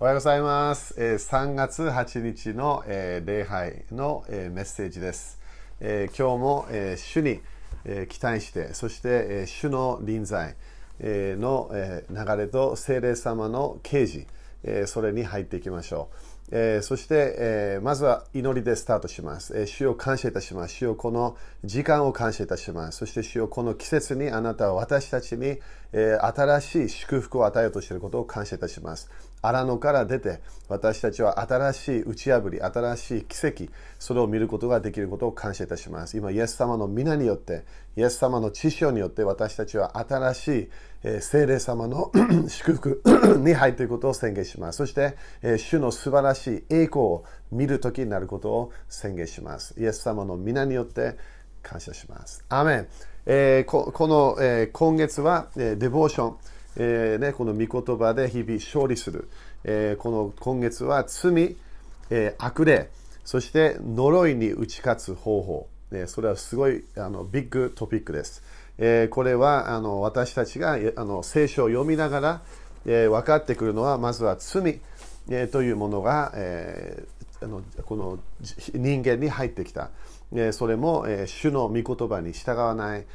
おはようございます。え3月8日の、え礼拝の、えメッセージです。え今日も、え主に、え期待して、そして、え主の臨在、えの、え流れと聖霊様の啓示、えそれに入っていきましょう。えそして、えまずは祈りでスタートします、え主を感謝いたします。主をこの時間を感謝いたします。そして主をこの季節にあなたは私たちに、え新しい祝福を与えようとしていることを感謝いたします。荒野から出て私たちは新しい打ち破り、新しい奇跡、それを見ることができることを感謝いたします。今、イエス様の皆によって、イエス様の知性によって私たちは新しい、えー聖霊様の 祝福 に入っていることを宣言します。そして、え主の素晴らしい栄光を見る時になることを宣言します。イエス様の皆によって感謝します。アメン。えーこの、えー今月は、えデボーション、えーね、この御言葉で日々勝利する。えーこの今月は罪、えー悪霊、そして呪いに打ち勝つ方法。えーそれはすごいあのビッグトピックです。えーこれはあの私たちがあの聖書を読みながら、えー分かってくるのはまずは罪、えーというものが、えーあのこの人間に入ってきた、それも、主の御言葉に従わない、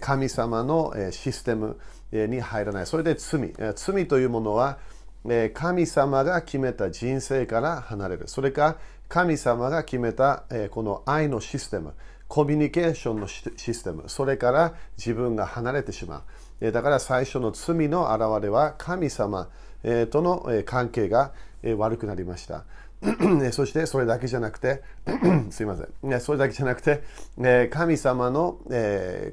神様の、システムに入らない。それで罪、罪というものは、神様が決めた人生から離れる。それか神様が決めた、この愛のシステムコミュニケーションのシステム。それから自分が離れてしまう。だから最初の罪の現れは神様との関係が悪くなりました。そしてそれだけじゃなくてすいません、それだけじゃなくて、神様の、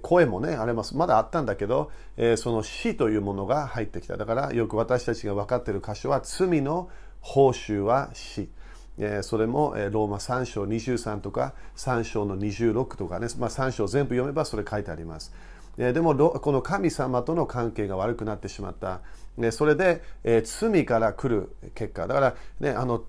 声もねあれもまだあったんだけど、その死というものが入ってきた。だからよく私たちが分かっている箇所は罪の報酬は死。それも、ローマ3章23とか3章の26とかね、まあ、3章全部読めばそれ書いてあります。でもこの神様との関係が悪くなってしまった、ね、それで、えー罪から来る結果。だから、ね、あの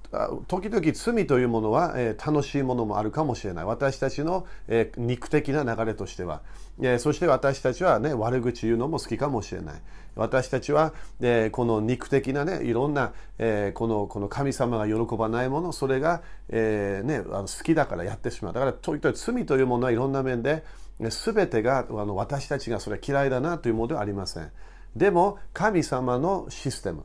時々罪というものは、えー楽しいものもあるかもしれない。私たちの、えー肉的な流れとしては、えそして私たちは、ね、悪口言うのも好きかもしれない。私たちは、えこの肉的なねいろんな、えこのこの神様が喜ばないものそれが、えね、あの好きだからやってしまう。だから時々罪というものはいろんな面で全てがあの私たちがそれ嫌いだなというものではありません。でも神様のシステム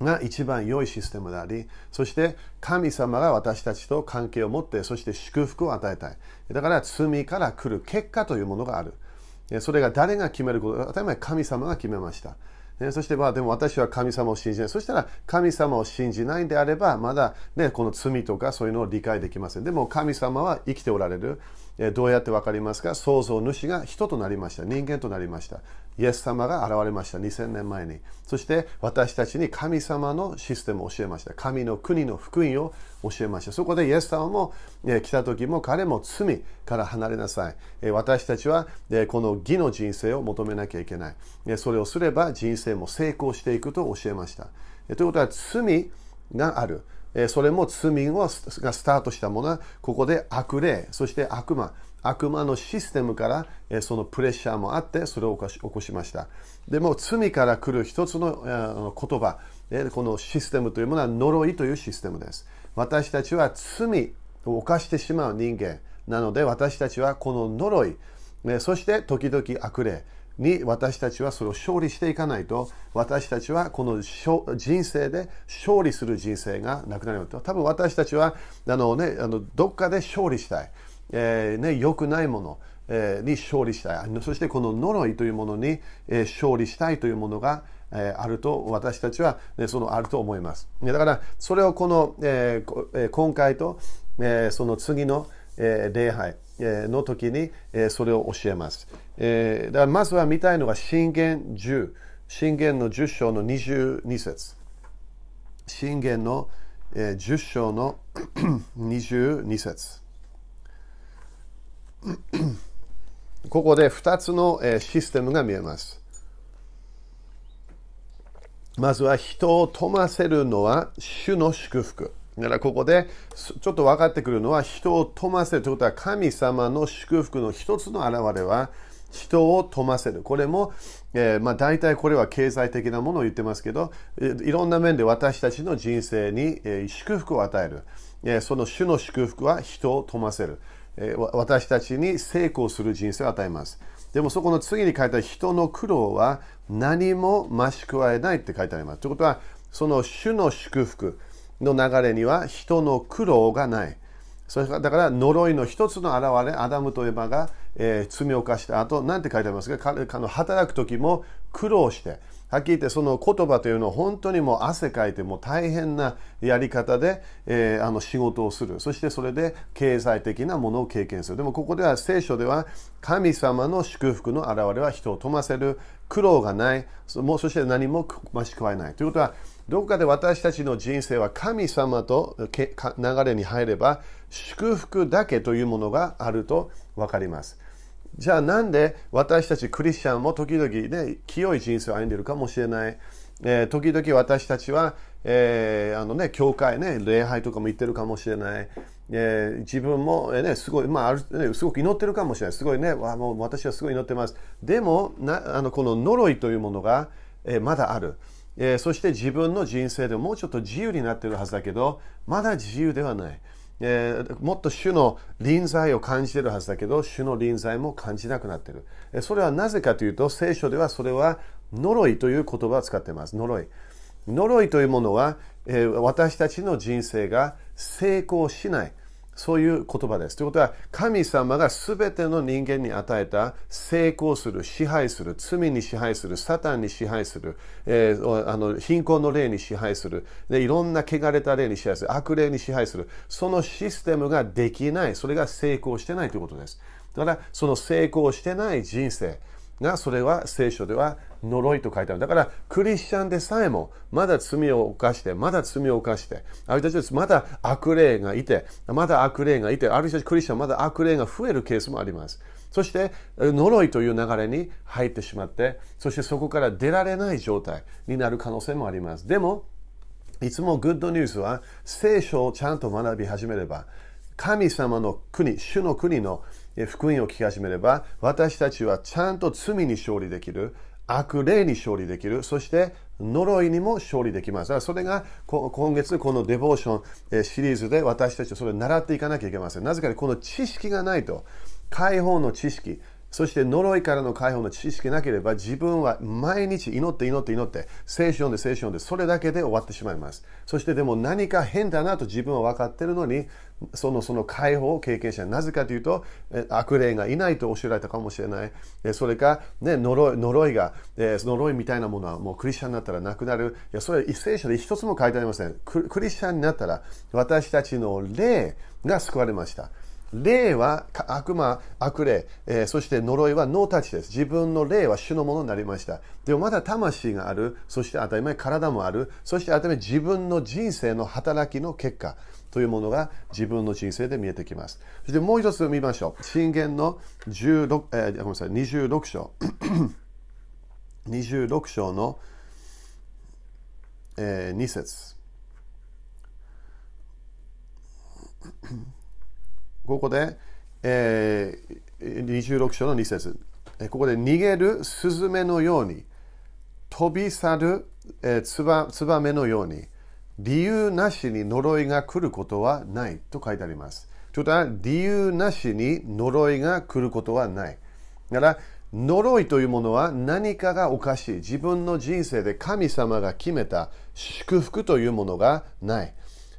が一番良いシステムでありそして神様が私たちと関係を持ってそして祝福を与えたい。だから罪から来る結果というものがある。それが誰が決めること当たり前神様が決めました、そしてまあでも私は神様を信じない。そしたら神様を信じないんであればまだ、ね、この罪とかそういうのを理解できません。でも神様は生きておられる。どうやって分かりますか？創造主が人となりました。人間となりました。イエス様が現れました。2000年前に。そして私たちに神様のシステムを教えました。神の国の福音を教えました。そこでイエス様も来た時も彼も罪から離れなさい。私たちはこの義の人生を求めなきゃいけない。それをすれば人生も成功していくと教えました。ということは罪がある。それも罪がスタートしたものはここで悪霊そして悪魔。悪魔のシステムからそのプレッシャーもあってそれを起こしました。でも罪から来る一つの言葉このシステムというものは呪いというシステムです。私たちは罪を犯してしまう人間。なので私たちはこの呪いそして時々悪霊に私たちはそれを勝利していかないと私たちはこの人生で勝利する人生がなくなると多分私たちはあの、ね、あのどっかで勝利したい、えーね、良くないもの、に勝利したい。そしてこの呪いというものに、勝利したいというものがあると私たちは、ね、そのあると思います。だからそれをこの、えー今回と、えーその次の、礼拝の時に、それを教えます、えーだからまずは見たいのが信玄10信玄の10章の22節。信玄の、10章の22節。ここで2つの、システムが見えますまずは人を富ませるのは主の祝福。だからここでちょっと分かってくるのは人を富ませるということは神様の祝福の一つの現れは人を富ませる。これも、えー、まあ大体これは経済的なものを言ってますけど、いろんな面で私たちの人生に、え、祝福を与える。え、その主の祝福は人を富ませる。私たちに成功する人生を与えます。でもそこの次に書いた人の苦労は何も増し加えないって書いてあります。ということは、その主の祝福の流れには人の苦労がない。それからだから呪いの一つの現れ、アダムとエバが、えー、罪を犯した後、なんて書いてありますか？彼の働く時も苦労して、はっきり言ってその言葉というのは本当にもう汗かいても大変なやり方で、えー、あの仕事をする。そしてそれで経済的なものを経験する。でもここでは聖書では神様の祝福の現れは人を富ませる。苦労がない。もうそして何も増し加えない。ということはどこかで私たちの人生は神様と流れに入れば祝福だけというものがあると分かります。じゃあなんで私たちクリスチャンも時々ね、清い人生を歩んでいるかもしれない。えー、時々私たちは、えー、あのね、教会ね、礼拝とかも行ってるかもしれない。えー、自分も、えー、ね、すごい、まあ、ある、ね、すごく祈ってるかもしれない。すごいね、わもう私はすごい祈ってます。でも、なあのこの呪いというものが、えー、まだある。えー、そして自分の人生でもうちょっと自由になってるはずだけど、まだ自由ではない。えー、もっと主の臨在を感じているはずだけど、主の臨在も感じなくなっている。それはなぜかというと、聖書ではそれは呪いという言葉を使っています。呪い。呪いというものは、えー、私たちの人生が成功しない。そういう言葉です。ということは、神様が全ての人間に与えた成功する、支配する、罪に支配する、サタンに支配する、えー、あの貧困の霊に支配する。で、いろんな汚れた霊に支配する、悪霊に支配する、そのシステムができない、それが成功してないということです。だから、その成功してない人生。が、それは聖書では呪いと書いてある。だから、クリスチャンでさえも、まだ罪を犯して、まだ罪を犯して、ある人たちまだ悪霊がいて、まだ悪霊がいて、ある人たちクリスチャンまだ悪霊が増えるケースもあります。そして、呪いという流れに入ってしまって、そしてそこから出られない状態になる可能性もあります。でも、いつもグッドニュースは、聖書をちゃんと学び始めれば、神様の国、主の国の福音を聞き始めれば、私たちはちゃんと罪に勝利できる、悪霊に勝利できる、そして呪いにも勝利できます。だからそれが今月このデボーションシリーズで私たちはそれを習っていかなきゃいけません。なぜかこの知識がないと、解放の知識、そして呪いからの解放の知識なければ自分は毎日祈って祈って祈って聖書読んで聖書読んでそれだけで終わってしまいます。そしてでも何か変だなと自分は分かっているのにそのその解放を経験しない。なぜかというと悪霊がいないと教えられたかもしれない。それか、ね、呪い呪いが呪いみたいなものはもうクリスチャンになったらなくなる。いやそれは聖書で一つも書いてありません。クリスチャンになったら私たちの霊が救われました。霊は悪魔、悪霊、えー、そして呪いはノータッチです。自分の霊は主のものになりました。でもまだ魂がある、そして当たり前体もある、そして当たり前自分の人生の働きの結果というものが自分の人生で見えてきます。そしてもう一つ見ましょう。信玄の16、えー、ごめんなさい、26章。26章の、えー、2節ここで、えー、26章の2節ここで逃げるスズメのように飛び去る、えー、ツバツバメのように理由なしに呪いが来ることはないと書いてあります。ということは理由なしに呪いが来ることはない。だから呪いというものは何かがおかしい。自分の人生で神様が決めた祝福というものがない。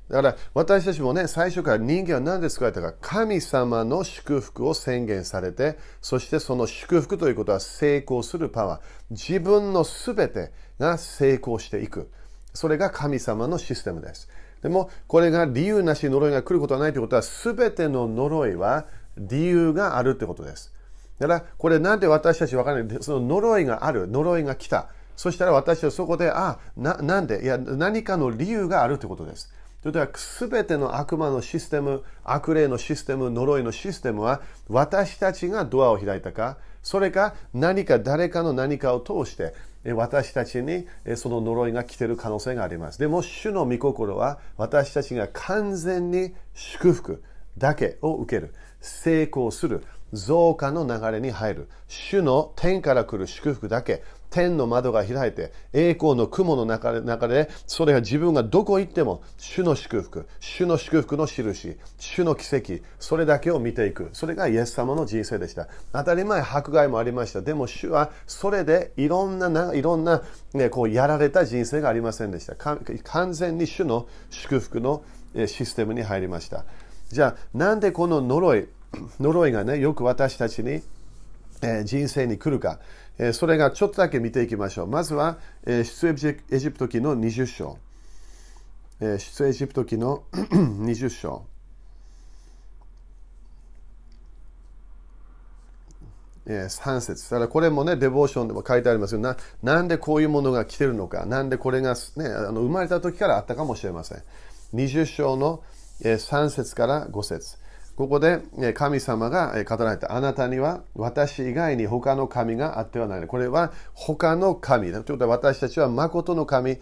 だから私たちもね、最初から人間は何で作られたか、神様の祝福を宣言されて、そしてその祝福ということは成功するパワー。自分のすべてが成功していく。それが神様のシステムです。でも、これが理由なし呪いが来ることはないということは、すべての呪いは理由があるということです。だから、これなんで私たちわからないその呪いがある、呪いが来た。そしたら私はそこで、あ、な、なんで？いや、何かの理由があるということです。それでは全ての悪魔のシステム、悪霊のシステム、呪いのシステムは私たちがドアを開いたか、それか何か誰かの何かを通して私たちにその呪いが来ている可能性があります。でも主の御心は私たちが完全に祝福だけを受ける。成功する。増加の流れに入る。主の天から来る祝福だけ。天の窓が開いて、栄光の雲の中で、それが自分がどこ行っても、主の祝福、主の祝福の印、主の奇跡、それだけを見ていく。それがイエス様の人生でした。当たり前、迫害もありました。でも主は、それでいろんな、いろんな、ね、こうやられた人生がありませんでした。完全に主の祝福のシステムに入りました。じゃあ、なんでこの呪い、呪いがね、よく私たちに、えー、人生に来るか、それがちょっとだけ見ていきましょう。まずは、出エジプト記の20章。出エジプト記の20章。3 節だからこれもね、デボーションでも書いてありますよな。なんでこういうものが来てるのか。なんでこれが、ね、あの生まれた時からあったかもしれません。20章の3節から5節ここで神様が語られた。あなたには私以外に他の神があってはならない。これは他の神だ。ということは私たちは誠の神、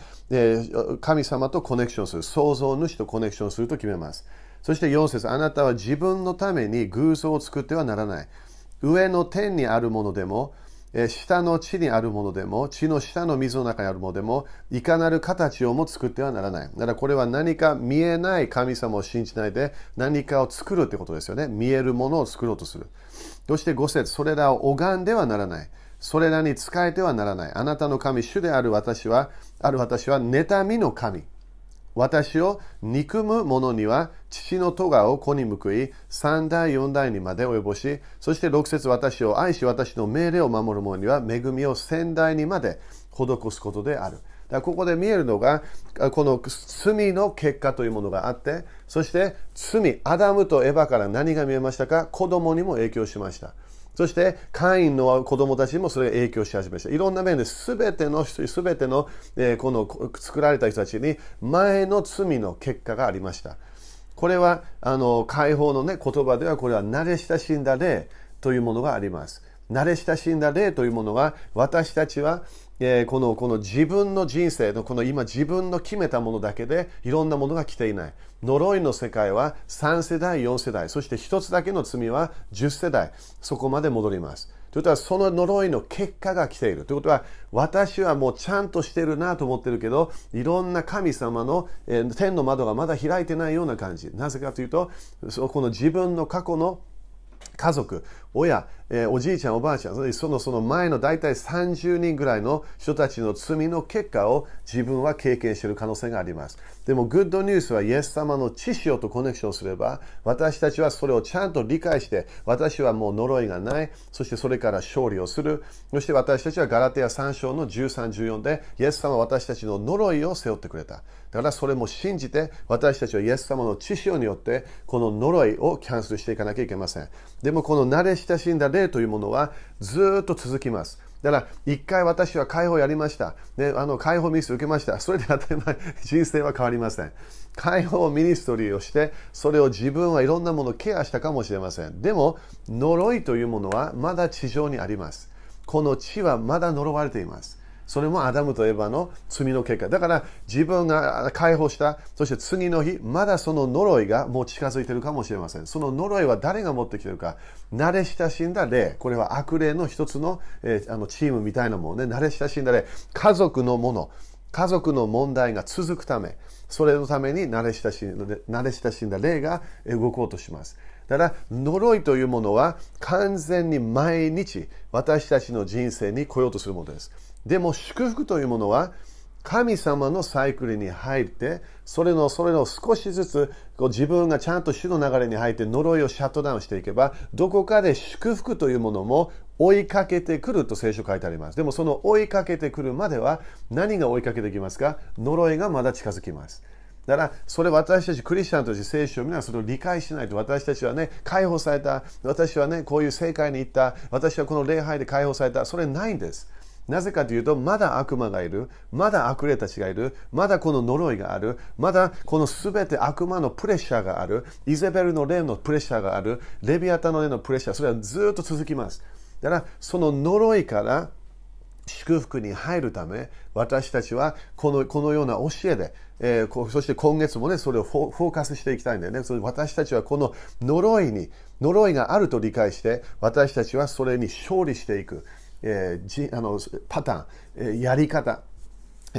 神様とコネクションする。創造主とコネクションすると決めます。そして4節あなたは自分のために偶像を作ってはならない。上の天にあるものでも、下の地にあるものでも、地の下の水の中にあるものでも、いかなる形をも作ってはならない。だからこれは何か見えない神様を信じないで、何かを作るってことですよね。見えるものを作ろうとする。そして5節それらを拝んではならない。それらに仕えてはならない。あなたの神、主である私は、ある私は、妬みの神。私を憎む者には父の咎を子に報い、三代四代にまで及ぼし、そして六節私を愛し私の命令を守る者には恵みを先代にまで施すことである。だここで見えるのが、この罪の結果というものがあって、そして罪、アダムとエヴァから何が見えましたか？子供にも影響しました。そして、会員の子供たちにもそれが影響し始めました。いろんな面で全ての人、全ての、えー、この作られた人たちに前の罪の結果がありました。これは、あの、解放のね、言葉ではこれは慣れ親しんだ例というものがあります。慣れ親しんだ例というものが、私たちは、このこの自分の人生のこの今自分の決めたものだけでいろんなものが来ていない。呪いの世界は3世代4世代。そして1つだけの罪は10世代。そこまで戻ります。ということはその呪いの結果が来ている。ということは私はもうちゃんとしてるなと思ってるけどいろんな神様の、えー、天の窓がまだ開いてないような感じ。なぜかというとこの自分の過去の家族、親、えー、おじいちゃん、おばあちゃん、そのその前の大体30人ぐらいの人たちの罪の結果を自分は経験している可能性があります。でも、グッドニュースはイエス様の知識とコネクションすれば、私たちはそれをちゃんと理解して、私はもう呪いがない、そしてそれから勝利をする。そして私たちはガラテヤ3章の13、14で、イエス様は私たちの呪いを背負ってくれた。だからそれも信じて、私たちはイエス様の知識によって、この呪いをキャンセルしていかなきゃいけません。でも、この慣れ親しんだ霊というものはずっと続きます。だから、一回私は解放やりました。ね、あの、解放ミス受けました。それで当たり前、人生は変わりません。解放ミニストリーをして、それを自分はいろんなものをケアしたかもしれません。でも、呪いというものはまだ地上にあります。この地はまだ呪われています。それもアダムとエヴァの罪の結果。だから自分が解放した、そして次の日、まだその呪いがもう近づいているかもしれません。その呪いは誰が持ってきているか。慣れ親しんだ霊。これは悪霊の一つの,、えー、あのチームみたいなものね。慣れ親しんだ霊。家族のもの。家族の問題が続くため、それのために慣れ親しんだ慣れ親しんだ霊が動こうとします。だから呪いというものは完全に毎日私たちの人生に来ようとするものです。でも祝福というものは神様のサイクルに入ってそれのそれの少しずつこう自分がちゃんと主の流れに入って呪いをシャットダウンしていけばどこかで祝福というものも追いかけてくると聖書書いてあります。でもその追いかけてくるまでは何が追いかけてきますか？呪いがまだ近づきます。だから、それ私たちクリスチャンとして聖書を皆それを理解しないと、私たちはね、解放された、私はね、こういう正解に行った、私はこの礼拝で解放された、それないんです。なぜかというと、まだ悪魔がいる、まだ悪霊たちがいる、まだこの呪いがある、まだこのすべて悪魔のプレッシャーがある、イゼベルの霊のプレッシャーがある、レビアタの霊のプレッシャー、それはずっと続きます。だから、その呪いから祝福に入るため私たちはこのこのような教えで、えー、そして今月もねそれをフォーカスしていきたいんだよね。そ私たちはこの呪いに呪いがあると理解して私たちはそれに勝利していく、えー、じあのパターン、えー、やり方。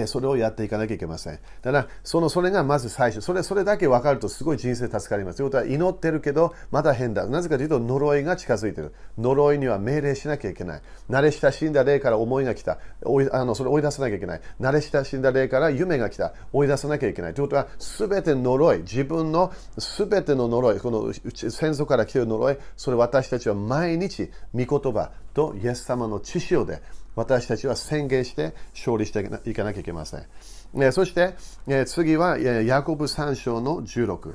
それをやっていかなきゃいけません。だから、その、それがまず最初。それ、それだけ分かるとすごい人生助かります。ということは、祈ってるけど、まだ変だ。なぜかというと、呪いが近づいてる。呪いには命令しなきゃいけない。慣れ親しんだ霊から思いが来た。追いあのそれ追い出さなきゃいけない。慣れ親しんだ霊から夢が来た。追い出さなきゃいけない。ということは、すべて呪い、自分のすべての呪い、この先祖から来てる呪い、それ私たちは毎日、御言葉とイエス様の知識で、私たちは宣言して勝利していかなきゃいけません。そして、次はヤコブ3章の16。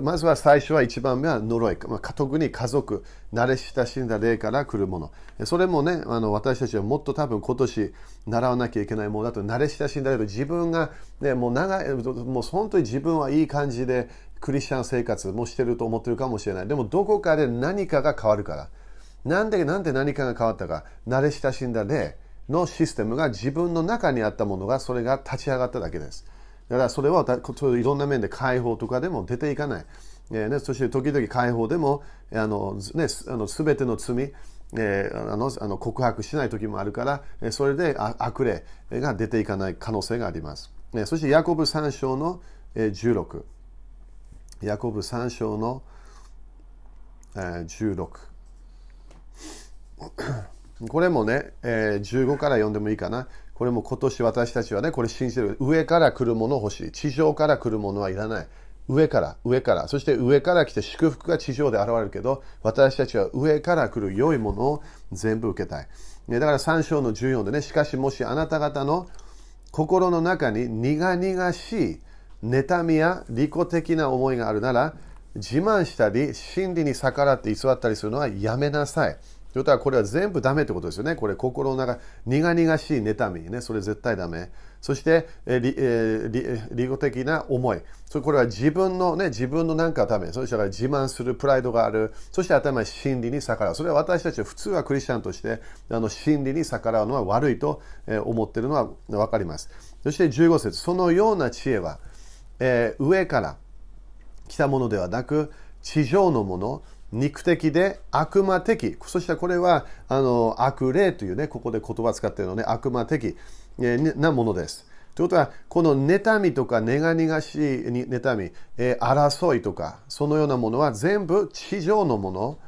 まずは最初は一番目は呪い。特に家族、慣れ親しんだ例から来るもの。それもね、あの私たちはもっと多分今年習わなきゃいけないものだと、慣れ親しんだ例と自分が、ね、もう長い、もう本当に自分はいい感じでクリスチャン生活もしてると思ってるかもしれない。でもどこかで何かが変わるから。なんで、なんで何かが変わったか、慣れ親しんだ例のシステムが自分の中にあったものが、それが立ち上がっただけです。だからそれはいろんな面で解放とかでも出ていかない。えーね、そして時々解放でも、あのね、あの全ての罪、えー、あのあの告白しない時もあるから、それで悪霊が出ていかない可能性があります。えそしてヤコブ3章の16。ヤコブ3章の16。これもね、えー、15から読んでもいいかな。これも今年私たちはね、これ信じてる。上から来るもの欲しい。地上から来るものはいらない。上から、上から。そして上から来て祝福が地上で現れるけど、私たちは上から来る良いものを全部受けたい。だから3章の14でね、しかしもしあなた方の心の中に苦々しい妬みや利己的な思いがあるなら、自慢したり、真理に逆らって偽ったりするのはやめなさい。ということはこれは全部ダメってことですよね。これ心の中、苦々しい妬みね。それ絶対ダメ。そして、えーえー、利己的な思い。それこれは自分のね、自分の何かため。そしたら自慢するプライドがある。そして頭に真理に逆らう。それは私たち普通はクリスチャンとして、あの真理に逆らうのは悪いと思ってるのは分かります。そして15節そのような知恵は、えー、上から来たものではなく、地上のもの、肉的で悪魔的。そしてこれはあの悪霊というね、ここで言葉使っているの、ね、悪魔的なものです。ということは、この妬みとか苦々しい妬み、え、争いとか、そのようなものは全部地上のもの、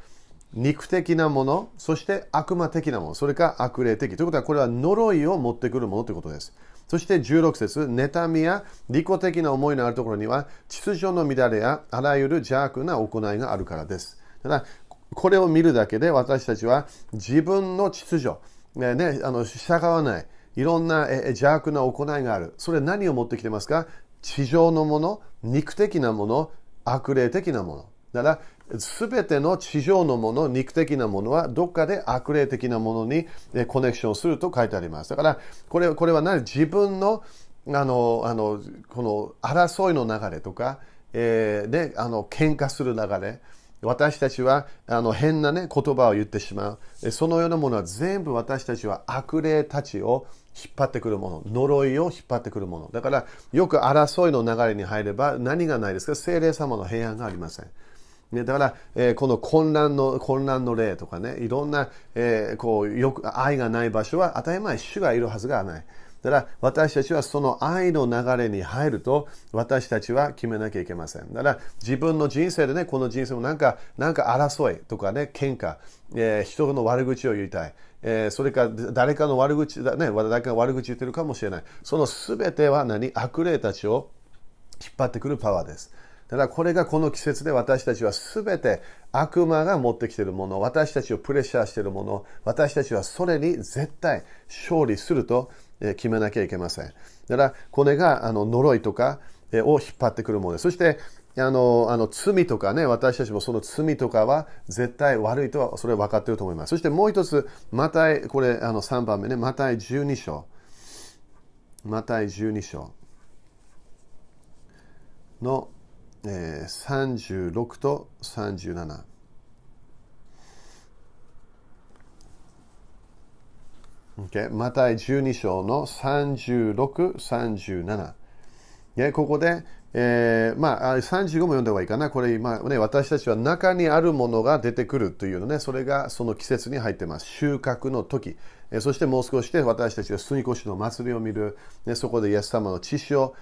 肉的なもの、そして悪魔的なもの、それか悪霊的。ということは、これは呪いを持ってくるものということです。そして16節妬みや利己的な思いのあるところには、秩序の乱れやあらゆる邪悪な行いがあるからです。ただ、これを見るだけで私たちは自分の秩序、ね、あの従わない、いろんな邪悪な行いがある。それ何を持ってきてますか？地上のもの、肉的なもの、悪霊的なもの。だから、すべての地上のもの、肉的なものは、どっかで悪霊的なものにコネクションすると書いてあります。だから、これこれは何？自分のあのあのこの争いの流れとか、えー、であの喧嘩する流れ、私たちはあの変な、ね、言葉を言ってしまう。そのようなものは全部私たちは悪霊たちを引っ張ってくるもの。呪いを引っ張ってくるもの。だからよく争いの流れに入れば何がないですか？精霊様の平安がありません。ね、だから、えー、この混乱の、混乱の例とかね、いろんな、えー、こう、よく、愛がない場所は当たり前、主がいるはずがない。だから私たちはその愛の流れに入ると私たちは決めなきゃいけません。だから自分の人生でね、この人生もなんか、なんか争いとかね、喧嘩、えー、人の悪口を言いたい。えー、それか誰かの悪口だね、誰かが悪口言ってるかもしれない。その全ては何？悪霊たちを引っ張ってくるパワーです。ただこれがこの季節で私たちは全て悪魔が持ってきているもの、私たちをプレッシャーしているもの、私たちはそれに絶対勝利すると決めなきゃいけません。だからこれがあの呪いとかを引っ張ってくるものです。そしてあのあの罪とかね、私たちもその罪とかは絶対悪いとはそれは分かっていると思います。そしてもう一つ、マタイ、これあの3番目ね、マタイ12章。マタイ12章のえー、36と37 Okay? マタイ12章の36、37。ね、ここで、えー、まあ、35も読んだ方がいいかな。これ、まあね、私たちは中にあるものが出てくるというのね、それがその季節に入ってます。収穫の時。えそしてもう少しで私たちが杉越しの祭りを見る、ね、そこでイエス様の知識を、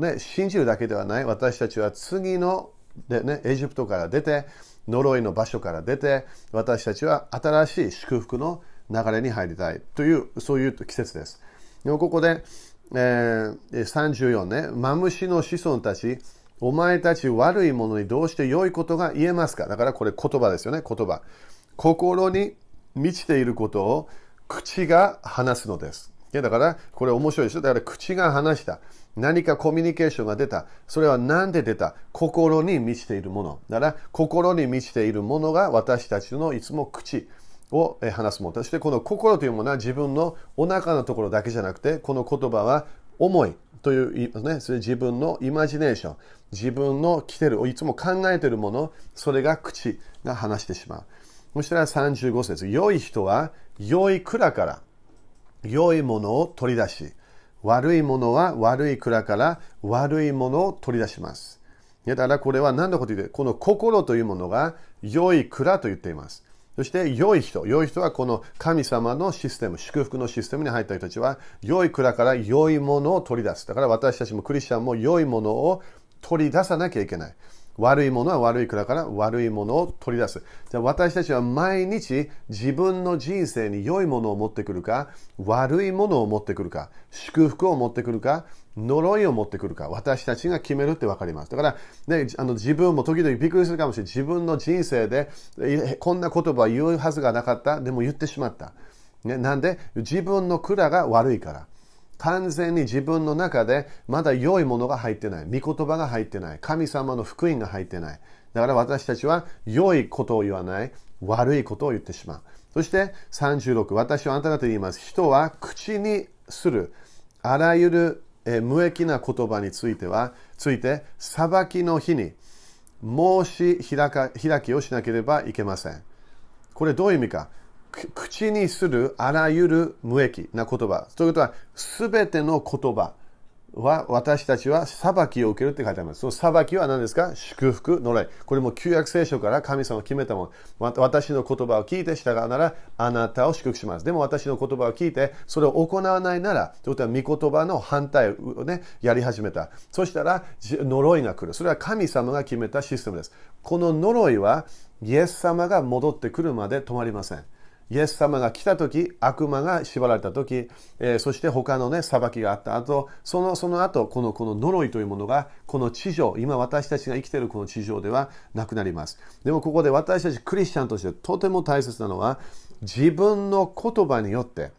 ね、信じるだけではない。私たちは次の、でね、エジプトから出て、呪いの場所から出て、私たちは新しい祝福の流れに入りたいという、そういう季節です。でもここで、えー、34ね、マムシの子孫たち、お前たち悪いものにどうして良いことが言えますか？だからこれ言葉ですよね、言葉。心に満ちていることを口が話すのです。いやだからこれ面白いですよ。だから口が話した。何かコミュニケーションが出た。それは何で出た？心に満ちているもの。だから心に満ちているものが私たちのいつも口。を話すもの。そしてこの心というものは自分のお腹のところだけじゃなくて、この言葉は思いという言います、ね、それ自分のイマジネーション、自分の来てる、いつも考えてるもの、それが口が話してしまう。そしたら35節。良い人は良い蔵から良いものを取り出し、悪いものは悪い蔵から悪いものを取り出します。だからこれは何のこと言って、この心というものが良い蔵と言っています。そして良い人。良い人はこの神様のシステム、祝福のシステムに入った人たちは、良い蔵から良いものを取り出す。だから私たちもクリスチャンも良いものを取り出さなきゃいけない。悪いものは悪い蔵から悪いものを取り出す。じゃあ私たちは毎日自分の人生に良いものを持ってくるか、悪いものを持ってくるか、祝福を持ってくるか、呪いを持ってくるか、私たちが決めるって分かります。だから、ね、あの自分も時々びっくりするかもしれない。自分の人生でこんな言葉を言うはずがなかった。でも言ってしまった。ね、なんで？自分の蔵が悪いから。完全に自分の中でまだ良いものが入ってない。御言葉が入ってない。神様の福音が入ってない。だから私たちは良いことを言わない。悪いことを言ってしまう。そして36、私はあなた方に言います。人は口にするあらゆる無益な言葉については、ついて裁きの日に申し開か開きをしなければいけません。これどういう意味か？口にするあらゆる無益な言葉。ということは、すべての言葉は私たちは裁きを受けるって書いてあります。その裁きは何ですか？祝福、呪い。これも旧約聖書から神様が決めたもの。私の言葉を聞いて従うなら、あなたを祝福します。でも私の言葉を聞いて、それを行わないなら、ということは御言葉の反対をね、やり始めた。そしたら、呪いが来る。それは神様が決めたシステムです。この呪いは、イエス様が戻ってくるまで止まりません。イエス様が来た時、悪魔が縛られた時、えー、そして他のね、裁きがあった後、その、その後、この、この呪いというものが、この地上、今私たちが生きているこの地上ではなくなります。でもここで私たちクリスチャンとしてとても大切なのは、自分の言葉によって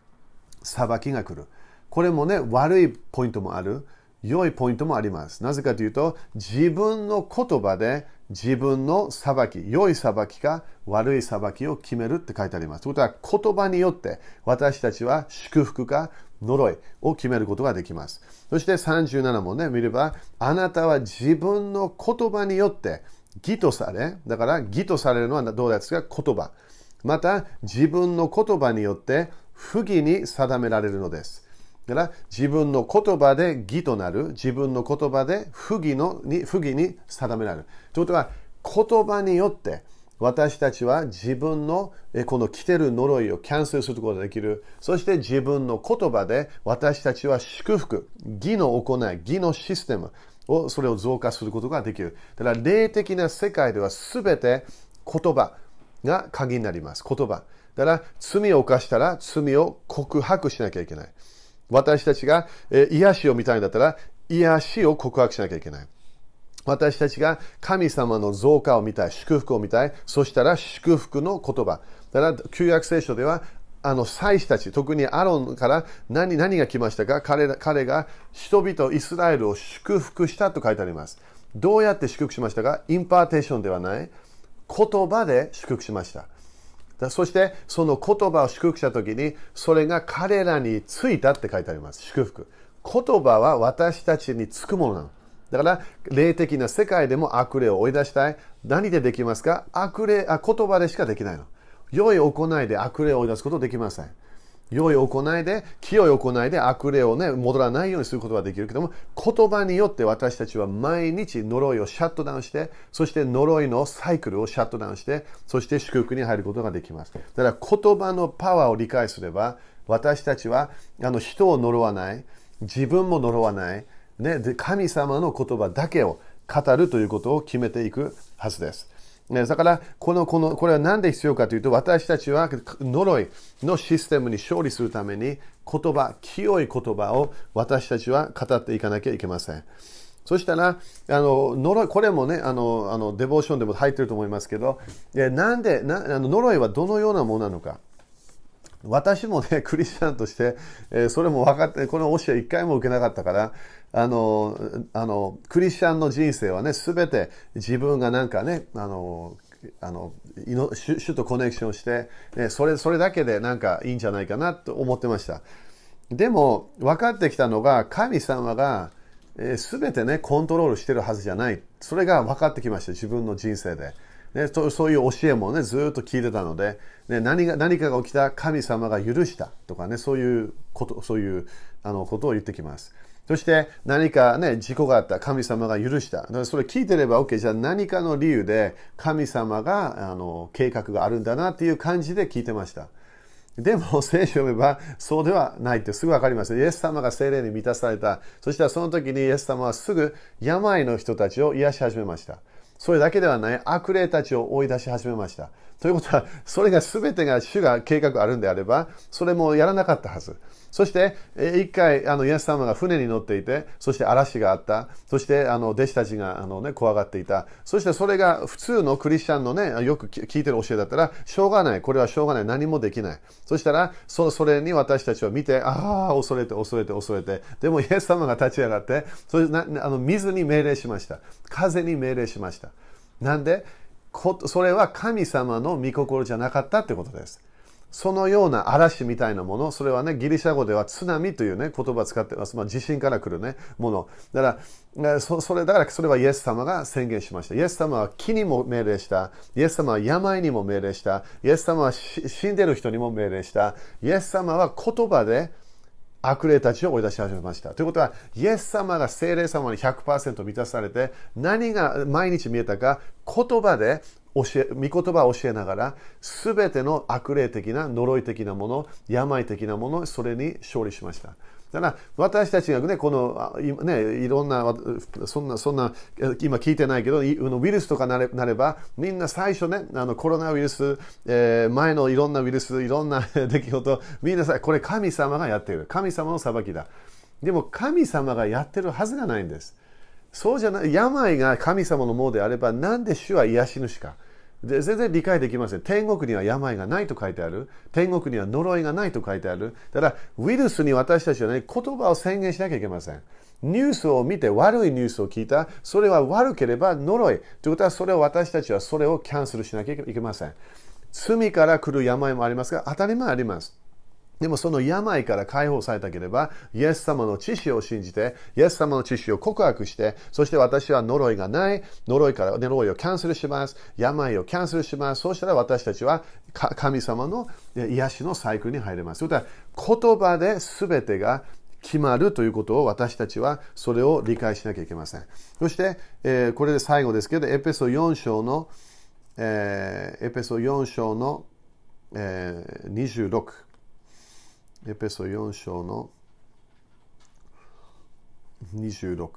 裁きが来る。これもね、悪いポイントもある。良いポイントもあります。なぜかというと、自分の言葉で自分の裁き、良い裁きか悪い裁きを決めるって書いてあります。ということは、言葉によって私たちは祝福か呪いを決めることができます。そして37もね、見れば、あなたは自分の言葉によって義とされ、だから義とされるのはどうですか？言葉。また、自分の言葉によって不義に定められるのです。だから自分の言葉で義となる、自分の言葉で不義のに不義に定められる。ということは、言葉によって私たちは自分のこの来てる呪いをキャンセルすることができる。そして自分の言葉で私たちは祝福、義の行い、義のシステムをそれを増加することができる。だから霊的な世界では全て言葉が鍵になります。言葉。だから罪を犯したら罪を告白しなきゃいけない。私たちが、癒しを見たいんだったら、癒しを告白しなきゃいけない。私たちが神様の増加を見たい、祝福を見たい、そしたら祝福の言葉。だから、旧約聖書では、あの、祭司たち、特にアロンから何、何が来ましたか？彼彼が人々、イスラエルを祝福したと書いてあります。どうやって祝福しましたか？ impartation ではない。言葉で祝福しました。そしてその言葉を祝福した時にそれが彼らについたって書いてあります祝福言葉は私たちにつくものなのだから霊的な世界でも悪霊を追い出したい。何でできますか？悪霊あ言葉でしかできないの。良い行いで悪霊を追い出すことできません。良い行いで、清い行いで悪霊をね、戻らないようにすることができるけども、言葉によって私たちは毎日呪いをシャットダウンして、そして呪いのサイクルをシャットダウンして、そして祝福に入ることができます。だから言葉のパワーを理解すれば、私たちはあの人を呪わない、自分も呪わない、ね、で神様の言葉だけを語るということを決めていくはずです。ね、だから、この、この、これは何で必要かというと、私たちは呪いのシステムに勝利するために、言葉、清い言葉を私たちは語っていかなきゃいけません。そしたら、あの、呪い、これもね、あの、あの、デボーションでも入ってると思いますけど、なんで、なあの呪いはどのようなものなのか。私もね、クリスチャンとして、え、それも分かって、この教え一回も受けなかったから、あの、あの、クリスチャンの人生はね、すべて自分がなんかね、あの、あの、主とコネクションして、ね、それ、それだけでなんかいいんじゃないかなと思ってました。でも、分かってきたのが、神様が、えー、全てね、コントロールしてるはずじゃない。それが分かってきました、自分の人生で。ね、そういう教えもね、ずっと聞いてたので、ね、何が何かが起きた神様が許したとかね、そういうこと、そういうあのことを言ってきます。そして何かね、事故があった。神様が許した。それ聞いてれば OK。じゃあ何かの理由で神様があの計画があるんだなっていう感じで聞いてました。でも 聖書を読めばそうではないってすぐわかります。イエス様が精霊に満たされた。そしたらその時にイエス様はすぐ病の人たちを癒し始めました。それだけではない悪霊たちを追い出し始めました。ということは、それが全てが主が計画あるんであれば、それもやらなかったはず。そして、一回、あの、イエス様が船に乗っていて、そして嵐があった。そして、あの、弟子たちが、あのね、怖がっていた。そして、それが普通のクリスチャンのね、よく聞いてる教えだったら、しょうがない。これはしょうがない。何もできない。そしたら、そそれに私たちは見て、ああ、恐れて、恐れて、恐れて。でも、イエス様が立ち上がって、それなあの水に命令しました。風に命令しました。なんでそれは神様の御心じゃなかったってことです。そのような嵐みたいなもの、それはね、ギリシャ語では津波というね、言葉を使ってます。まあ、地震から来るね、もの。だから、そそれ、だからそれはイエス様が宣言しました。イエス様は木にも命令した。イエス様は病にも命令した。イエス様は死んでる人にも命令した。イエス様は言葉で悪霊たちを追い出し始めました。ということは、イエス様が精霊様に100%満たされて、何が毎日見えたか、言葉で教え、御言葉を教えながら、すべての悪霊的な、呪い的なもの、病的なもの、それに勝利しました。だから私たちがね、この、ね、いろんな、そんな、そんな、今聞いてないけど、ウイルスとかなれなれば、みんな最初ね、あのコロナウイルス、えー、前のいろんなウイルス、いろんな 出来事、みんなさ、これ神様がやっている。神様の裁きだ。でも神様がやってるはずがないんです。そうじゃない、病が神様のものであれば、なんで主は癒し主か。で全然理解できません。天国には病がないと書いてある。天国には呪いがないと書いてある。ただ、ウイルスに私たちはね、言葉を宣言しなきゃいけません。ニュースを見て悪いニュースを聞いた。それは悪ければ呪い。ということは、それを私たちはそれをキャンセルしなきゃいけません。罪から来る病もありますが、当たり前あります。でもその病から解放されたければ、イエス様の知識を信じて、イエス様の知識を告白して、そして私は呪いがない、呪いから呪いをキャンセルします、病をキャンセルします。そうしたら私たちは神様の癒しのサイクルに入れます。それ言葉で全てが決まるということを私たちはそれを理解しなきゃいけません。そして、えー、これで最後ですけど、エペソ4章の、えー、エペソ4章の、えー、26。エペソ4章の26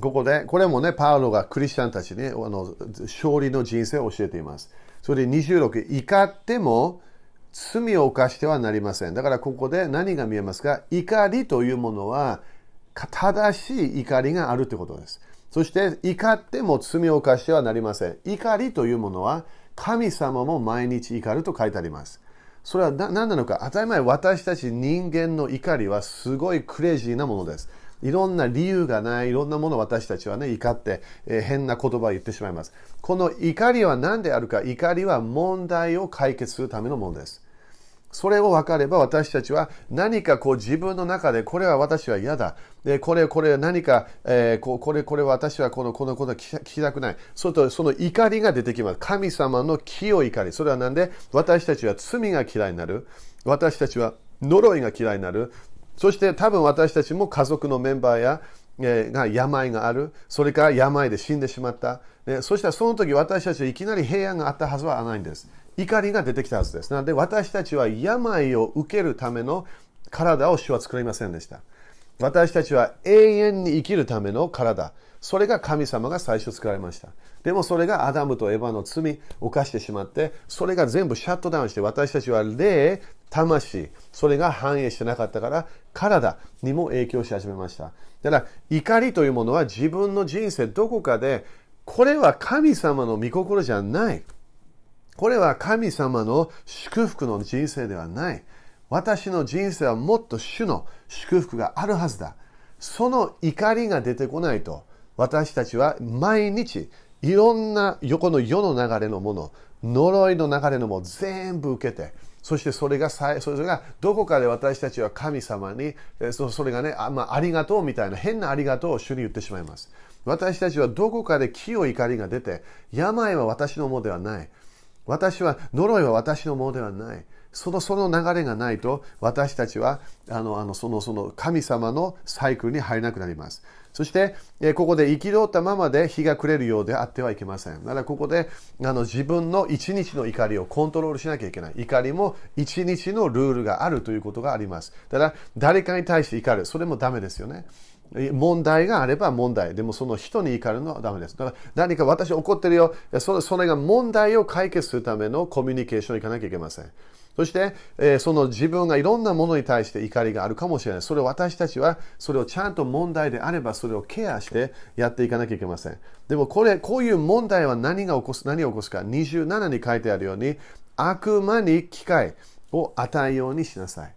ここで、これもね、パウロがクリスチャンたちに、あの勝利の人生を教えています。それで26、怒っても罪を犯してはなりません。だからここで何が見えますか？怒りというものは正しい怒りがあるということです。そして怒っても罪を犯してはなりません。怒りというものは神様も毎日怒ると書いてあります。それは何なのか当たり前私たち人間の怒りはすごいクレイジーなものです。いろんな理由がない、いろんなものを私たちはね、怒って、えー、変な言葉を言ってしまいます。この怒りは何であるか、怒りは問題を解決するためのものです。それを分かれば私たちは何かこう自分の中でこれは私は嫌だ。でこれ、これ何か、えー、これ、これ私はこのこのこと聞きたくない。そうとその怒りが出てきます。神様の清い怒り。それはなんで？私たちは罪が嫌いになる。私たちは呪いが嫌いになる。そして多分私たちも家族のメンバーや、えー、が病がある。それから病で死んでしまった。ね、そしたらその時私たちはいきなり平安があったはずはないんです。怒りが出てきたはずです。なので私たちは病を受けるための体を主は作りませんでした。私たちは永遠に生きるための体。それが神様が最初作られました。でもそれがアダムとエヴァの罪を犯してしまって、それが全部シャットダウンして、私たちは霊、魂、それが反映してなかったから、体にも影響し始めました。だから、怒りというものは自分の人生どこかで、これは神様の御心じゃない。これは神様の祝福の人生ではない。私の人生はもっと主の祝福があるはずだ。その怒りが出てこないと、私たちは毎日いろんな横の世の流れのもの、呪いの流れのもの全部受けて、そしてそれがそれがどこかで私たちは神様に、それがね、あ,、まあ、ありがとうみたいな変なありがとうを主に言ってしまいます。私たちはどこかで清い怒りが出て、病は私のものではない。私は、呪いは私のものではない。その、その流れがないと、私たちは、あの、あの、その、その、神様のサイクルに入れなくなります。そして、えここで憤ったままで日が暮れるようであってはいけません。だからここで、あの、自分の一日の怒りをコントロールしなきゃいけない。怒りも一日のルールがあるということがあります。ただ、誰かに対して怒る。それもダメですよね。問題があれば問題。でもその人に怒るのはダメです。だから何か私怒ってるよ。それそれが問題を解決するためのコミュニケーションに行かなきゃいけません。そして、えー、その自分がいろんなものに対して怒りがあるかもしれない。それを私たちは、それをちゃんと問題であれば、それをケアしてやっていかなきゃいけません。でもこれ、こういう問題は何が起こす、何を起こすか。27に書いてあるように、悪魔に機会を与えようにしなさい。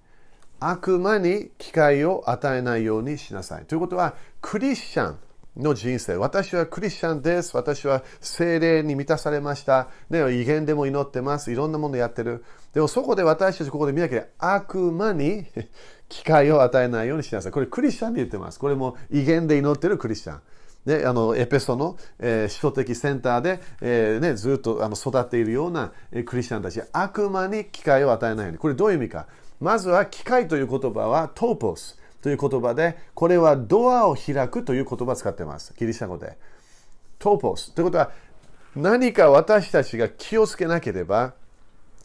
悪魔に機会を与えないようにしなさい。ということは、クリスチャンの人生。私はクリスチャンです。私は精霊に満たされました。ね、威厳でも祈ってます。いろんなものやってる。でもそこで私たちここで見なきゃ悪魔に機会を与えないようにしなさい。これクリスチャンで言ってます。これも威厳で祈ってるクリスチャン。で、あの、エペソの、えー、首都的センターで、えー、ね、ずっとあの育っているような、えー、クリスチャンたち、悪魔に機会を与えないように。これどういう意味か。まずは機械という言葉はトーポスという言葉で、これはドアを開くという言葉を使っています。ギリシャ語で。トーポスということは、何か私たちが気をつけなければ、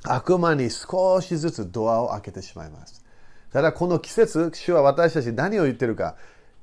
悪魔に少しずつドアを開けてしまいます。ただこの季節、主は私たち何を言ってるか、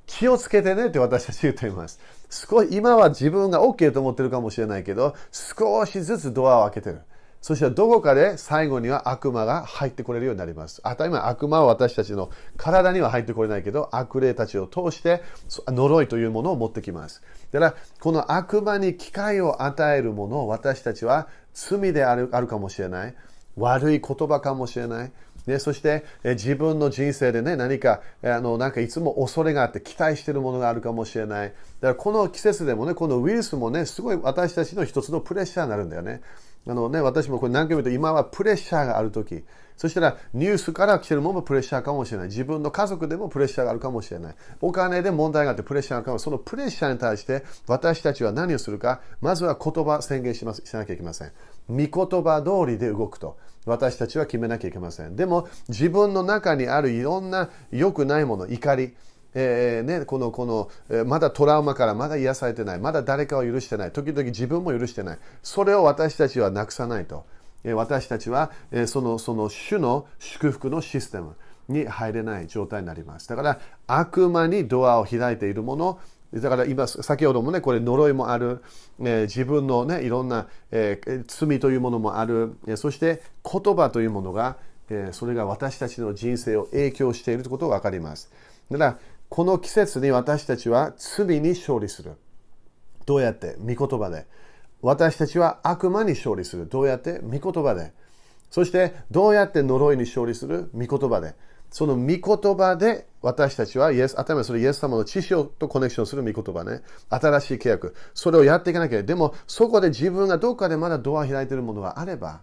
気をつけてねって私たち言っています。少し今は自分が OK と思ってるかもしれないけど、少しずつドアを開けてる。そしてどこかで最後には悪魔が入ってこれるようになります。当たり前、悪魔は私たちの体には入ってこれないけど、悪霊たちを通して呪いというものを持ってきます。だから、この悪魔に機会を与えるものを私たちは罪であるあるかもしれない。悪い言葉かもしれない。ね、そして、え自分の人生でね、何か、あの、なんかいつも恐れがあって期待しているものがあるかもしれない。だからこの季節でもね、このウイルスもね、すごい私たちの一つのプレッシャーになるんだよね。あのね、私もこれ何回も言うと、今はプレッシャーがあるとき、そしたらニュースから来てるものもプレッシャーかもしれない。自分の家族でもプレッシャーがあるかもしれない。お金で問題があってプレッシャーがあるかもそのプレッシャーに対して私たちは何をするか、まずは言葉宣言しますしなきゃいけません。御言葉通りで動くと。私たちは決めなきゃいけません。でも自分の中にあるいろんな良くないもの、怒り、えーね、このこの、え、まだトラウマからまだ癒されてないまだ誰かを許してない時々自分も許してない。それを私たちはなくさないと、え、私たちは、え、そのその主の祝福のシステムに入れない状態になります。だから悪魔にドアを開いているものだから今、先ほどもね、これ呪いもある、えー、自分のね、いろんな、えー、罪というものもある、え、そして言葉というものが、えー、それが私たちの人生を影響しているということが分かります。だから、この季節に私たちは罪に勝利する。どうやって？御言葉で。私たちは悪魔に勝利する。どうやって？御言葉で。そしてどうやって呪いに勝利する？御言葉で。その御言葉で私たちはイエス、頭それイエス様の知識とコネクションする御言葉ね。新しい契約。それをやっていかなきゃ。でもそこで自分がどっかでまだドア開いているものがあれば、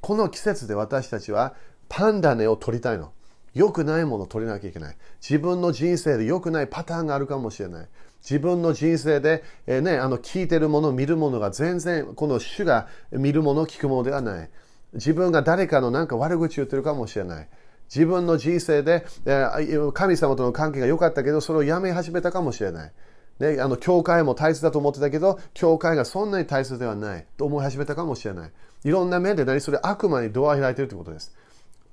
この季節で私たちはパンダネを取りたいの。良くないものを取りなきゃいけない。自分の人生で良くないパターンがあるかもしれない。自分の人生で、えー、ね、あの聞いてるもの、見るものが全然、この主が見るもの、聞くものではない。自分が誰かのなんか悪口言ってるかもしれない。自分の人生で、えー、神様との関係が良かったけど、それをやめ始めたかもしれない。ね、あの教会も大切だと思ってたけど、教会がそんなに大切ではないと思い始めたかもしれない。いろんな面で何それ悪魔にドア開いてるということです。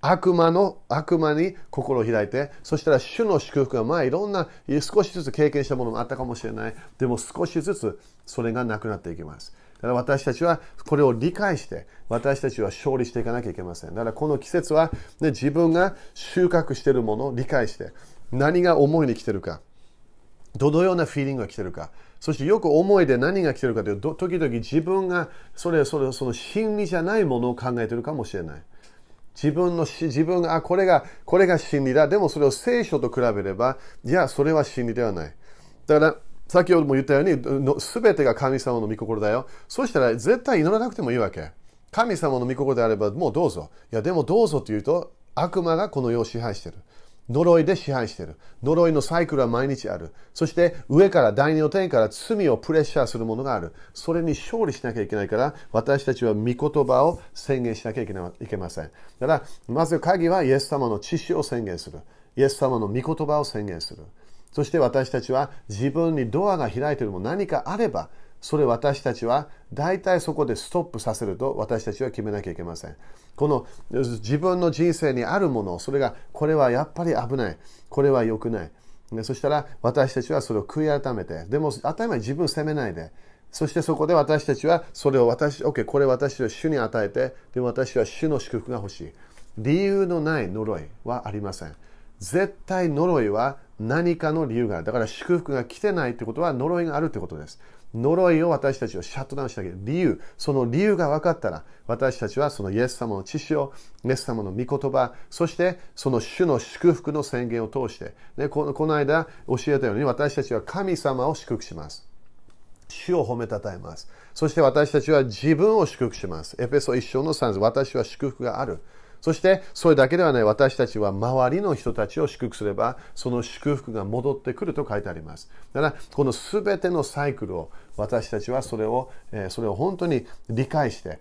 悪魔の悪魔に心を開いて、そしたら主の祝福が前いろんな少しずつ経験したものもあったかもしれない。でも少しずつそれがなくなっていきます。だから私たちはこれを理解して、私たちは勝利していかなきゃいけません。だからこの季節は、ね、自分が収穫しているものを理解して、何が思いに来てるか、どのようなフィーリングが来てるか、そしてよく思いで何が来てるかというと、時々自分がそれ、それ、その真理じゃないものを考えてるかもしれない。自分の自分が、あ、これが、これが真理だ。でもそれを聖書と比べれば、いや、それは真理ではない。だから、先ほども言ったように、すべてが神様の御心だよ。そしたら絶対祈らなくてもいいわけ。神様の御心であれば、もうどうぞ。いや、でもどうぞというと、悪魔がこの世を支配してる。呪いで支配している。呪いのサイクルは毎日ある。そして上から第二の天から罪をプレッシャーするものがある。それに勝利しなきゃいけないから、私たちは御言葉を宣言しなきゃいけません。だから、まず鍵はイエス様の知識を宣言する。イエス様の御言葉を宣言する。そして私たちは自分にドアが開いているも何かあれば、それ私たちは大体そこでストップさせると私たちは決めなきゃいけません。この自分の人生にあるもの、それがこれはやっぱり危ない。これは良くない。そしたら私たちはそれを悔い改めて、でも当たり前自分を責めないで、そしてそこで私たちはそれを私、OK、これ私は主に与えて、でも私は主の祝福が欲しい。理由のない呪いはありません。絶対呪いは何かの理由がある。だから祝福が来てないってことは呪いがあるってことです。呪いを私たちはシャットダウンしてあげる。理由、その理由が分かったら、私たちはそのイエス様の知識を、イエス様の御言葉、そしてその主の祝福の宣言を通して、ね、この間教えたように私たちは神様を祝福します。主を褒めたたえます。そして私たちは自分を祝福します。エペソ一章の3私は祝福がある。そしてそれだけではない私たちは周りの人たちを祝福すればその祝福が戻ってくると書いてありますだからこの全てのサイクルを私たちはそれをそれを本当に理解して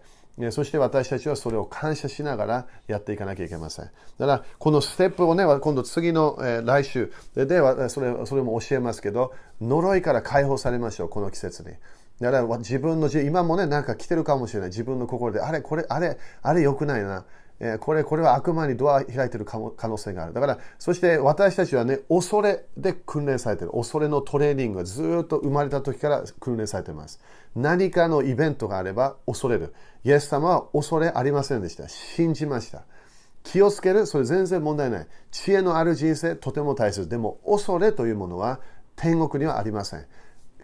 そして私たちはそれを感謝しながらやっていかなきゃいけません。だから、このステップをね、今度次の、来週でそれ、それも教えますけど、呪いから解放されましょう、この季節に。だから自分の、今もね、なんか来てるかもしれない。自分の心で、あれ、これ、あれ、あれ良くないな。えこれ、これは悪魔にドア開いている可能性がある。だから、そして私たちはね、恐れで訓練されている。恐れのトレーニングがずっと生まれた時から訓練されています。何かのイベントがあれば恐れる。イエス様は恐れありませんでした。信じました。気をつける、それ全然問題ない。知恵のある人生、とても大切。でも、恐れというものは天国にはありません。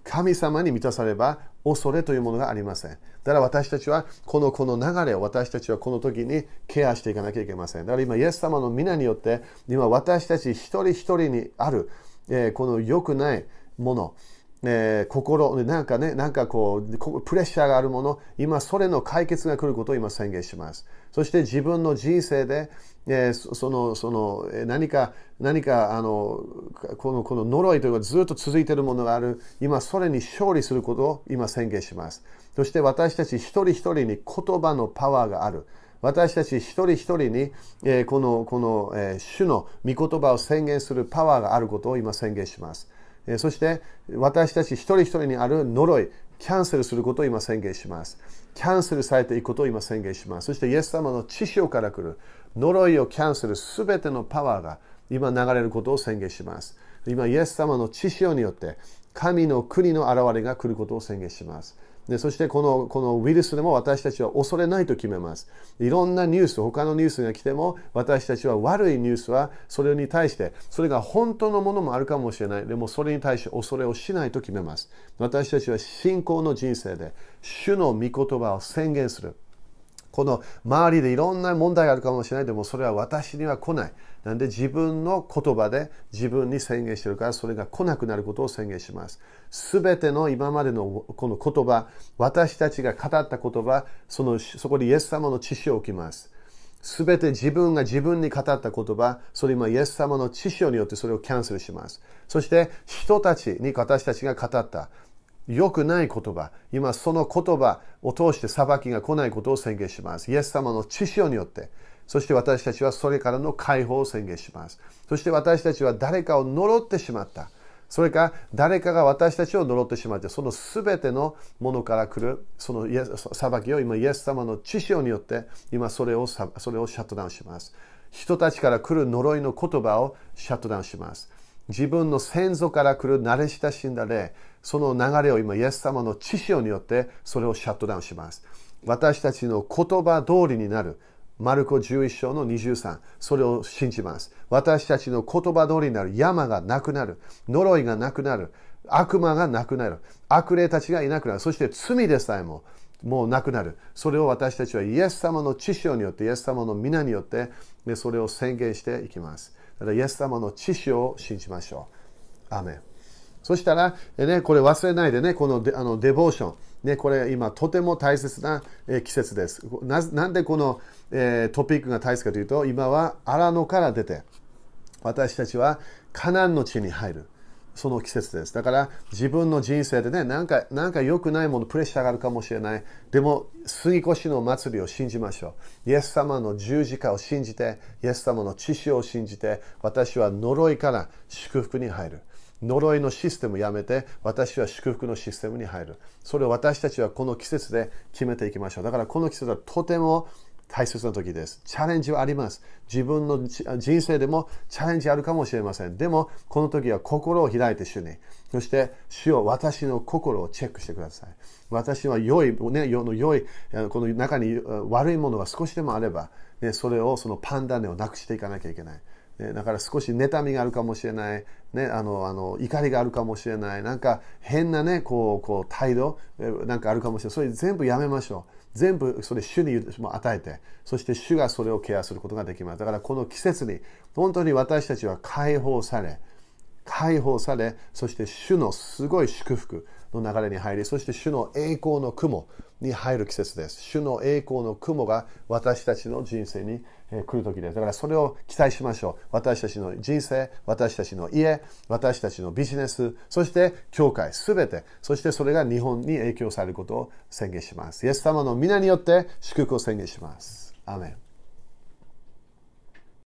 神様に満たされば恐れというものがありません。だから私たちはこのこの流れを私たちはこの時にケアしていかなきゃいけません。だから今イエス様の皆によって今私たち一人一人にある、え、この良くないもの、えー、心、なんかね、なんかこう、プレッシャーがあるもの、今それの解決が来ることを今宣言します。そして自分の人生で、えー、その、その、何か、何か、あの、この、この呪いというかずっと続いているものがある、今それに勝利することを今宣言します。そして私たち一人一人に言葉のパワーがある。私たち一人一人に、え、この、この、え、主の御言葉を宣言するパワーがあることを今宣言します。そして私たち一人一人にある呪い、キャンセルすることを今宣言します。キャンセルされていくことを今宣言します。そしてイエス様の知性から来る呪いをキャンセルすべてのパワーが今流れることを宣言します。今イエス様の知性によって神の国の現れが来ることを宣言します。でそしてこのこのウイルスでも私たちは恐れないと決めます。いろんなニュース、他のニュースが来ても私たちは悪いニュースはそれに対してそれが本当のものもあるかもしれない。でもそれに対して恐れをしないと決めます。私たちは信仰の人生で主の御言葉を宣言する。この周りでいろんな問題があるかもしれない。でもそれは私には来ない。なんで自分の言葉で自分に宣言してるからそれが来なくなることを宣言します。すべての今までのこの言葉、私たちが語った言葉、そのそこでイエス様の知識を置きます。すべて自分が自分に語った言葉、それ今イエス様の知識によってそれをキャンセルします。そして人たちに私たちが語った良くない言葉、今その言葉を通して裁きが来ないことを宣言します。イエス様の知識によって、そして私たちはそれからの解放を宣言します。そして私たちは誰かを呪ってしまった。それか誰かが私たちを呪ってしまって、その全てのものから来る、その裁きを今イエス様の知識によって、今それを、それをシャットダウンします。人たちから来る呪いの言葉をシャットダウンします。自分の先祖から来る慣れ親しんだ霊、その流れを今イエス様の知識によってそれをシャットダウンします。私たちの言葉通りになる。マルコ11章の23、それを信じます。私たちの言葉通りになる。山がなくなる。呪いがなくなる。悪魔がなくなる。悪霊たちがいなくなる。そして罪でさえももうなくなる。それを私たちはイエス様の知識によって、イエス様の皆によってで、それを宣言していきます。だからイエス様の知識を信じましょう。アメ。そしたら、ね、これ忘れないでね、このデあのデボーション。ね、これ今とても大切な、季節です。なんでこの、え、トピックが大切かというと、今は荒野から出て、私たちはカナンの地に入る。その季節です。だから自分の人生でね、なんか、なんか良くないもの、プレッシャーがあるかもしれない。でも、杉越の祭りを信じましょう。イエス様の十字架を信じて、イエス様の知識を信じて、私は呪いから祝福に入る。呪いのシステムをやめて、私は祝福のシステムに入る。それを私たちはこの季節で決めていきましょう。だからこの季節はとても大切な時です。チャレンジはあります。自分の人生でもチャレンジあるかもしれません。でも、この時は心を開いて主に。そして、主を私の心をチェックしてください。私は良い、ね、世の良い、この中に悪いものが少しでもあれば、ね、それをそのパンダネをなくしていかなきゃいけない。ね、だから少し妬みがあるかもしれない、ね、あのあの怒りがあるかもしれない。なんか変な、ね、こうこう態度なんかあるかもしれない。それ全部やめましょう。全部それ主に与えて。そして主がそれをケアすることができます。だからこの季節に本当に私たちは解放され解放されそして主のすごい祝福。の流れに入りそして主の栄光の雲に入る季節です。主の栄光の雲が私たちの人生に来る時です。だからそれを期待しましょう。私たちの人生私たちの家私たちのビジネスそして教会すべて。そしてそれが日本に影響されることを宣言します。イエス様の皆によって祝福を宣言します。アメン。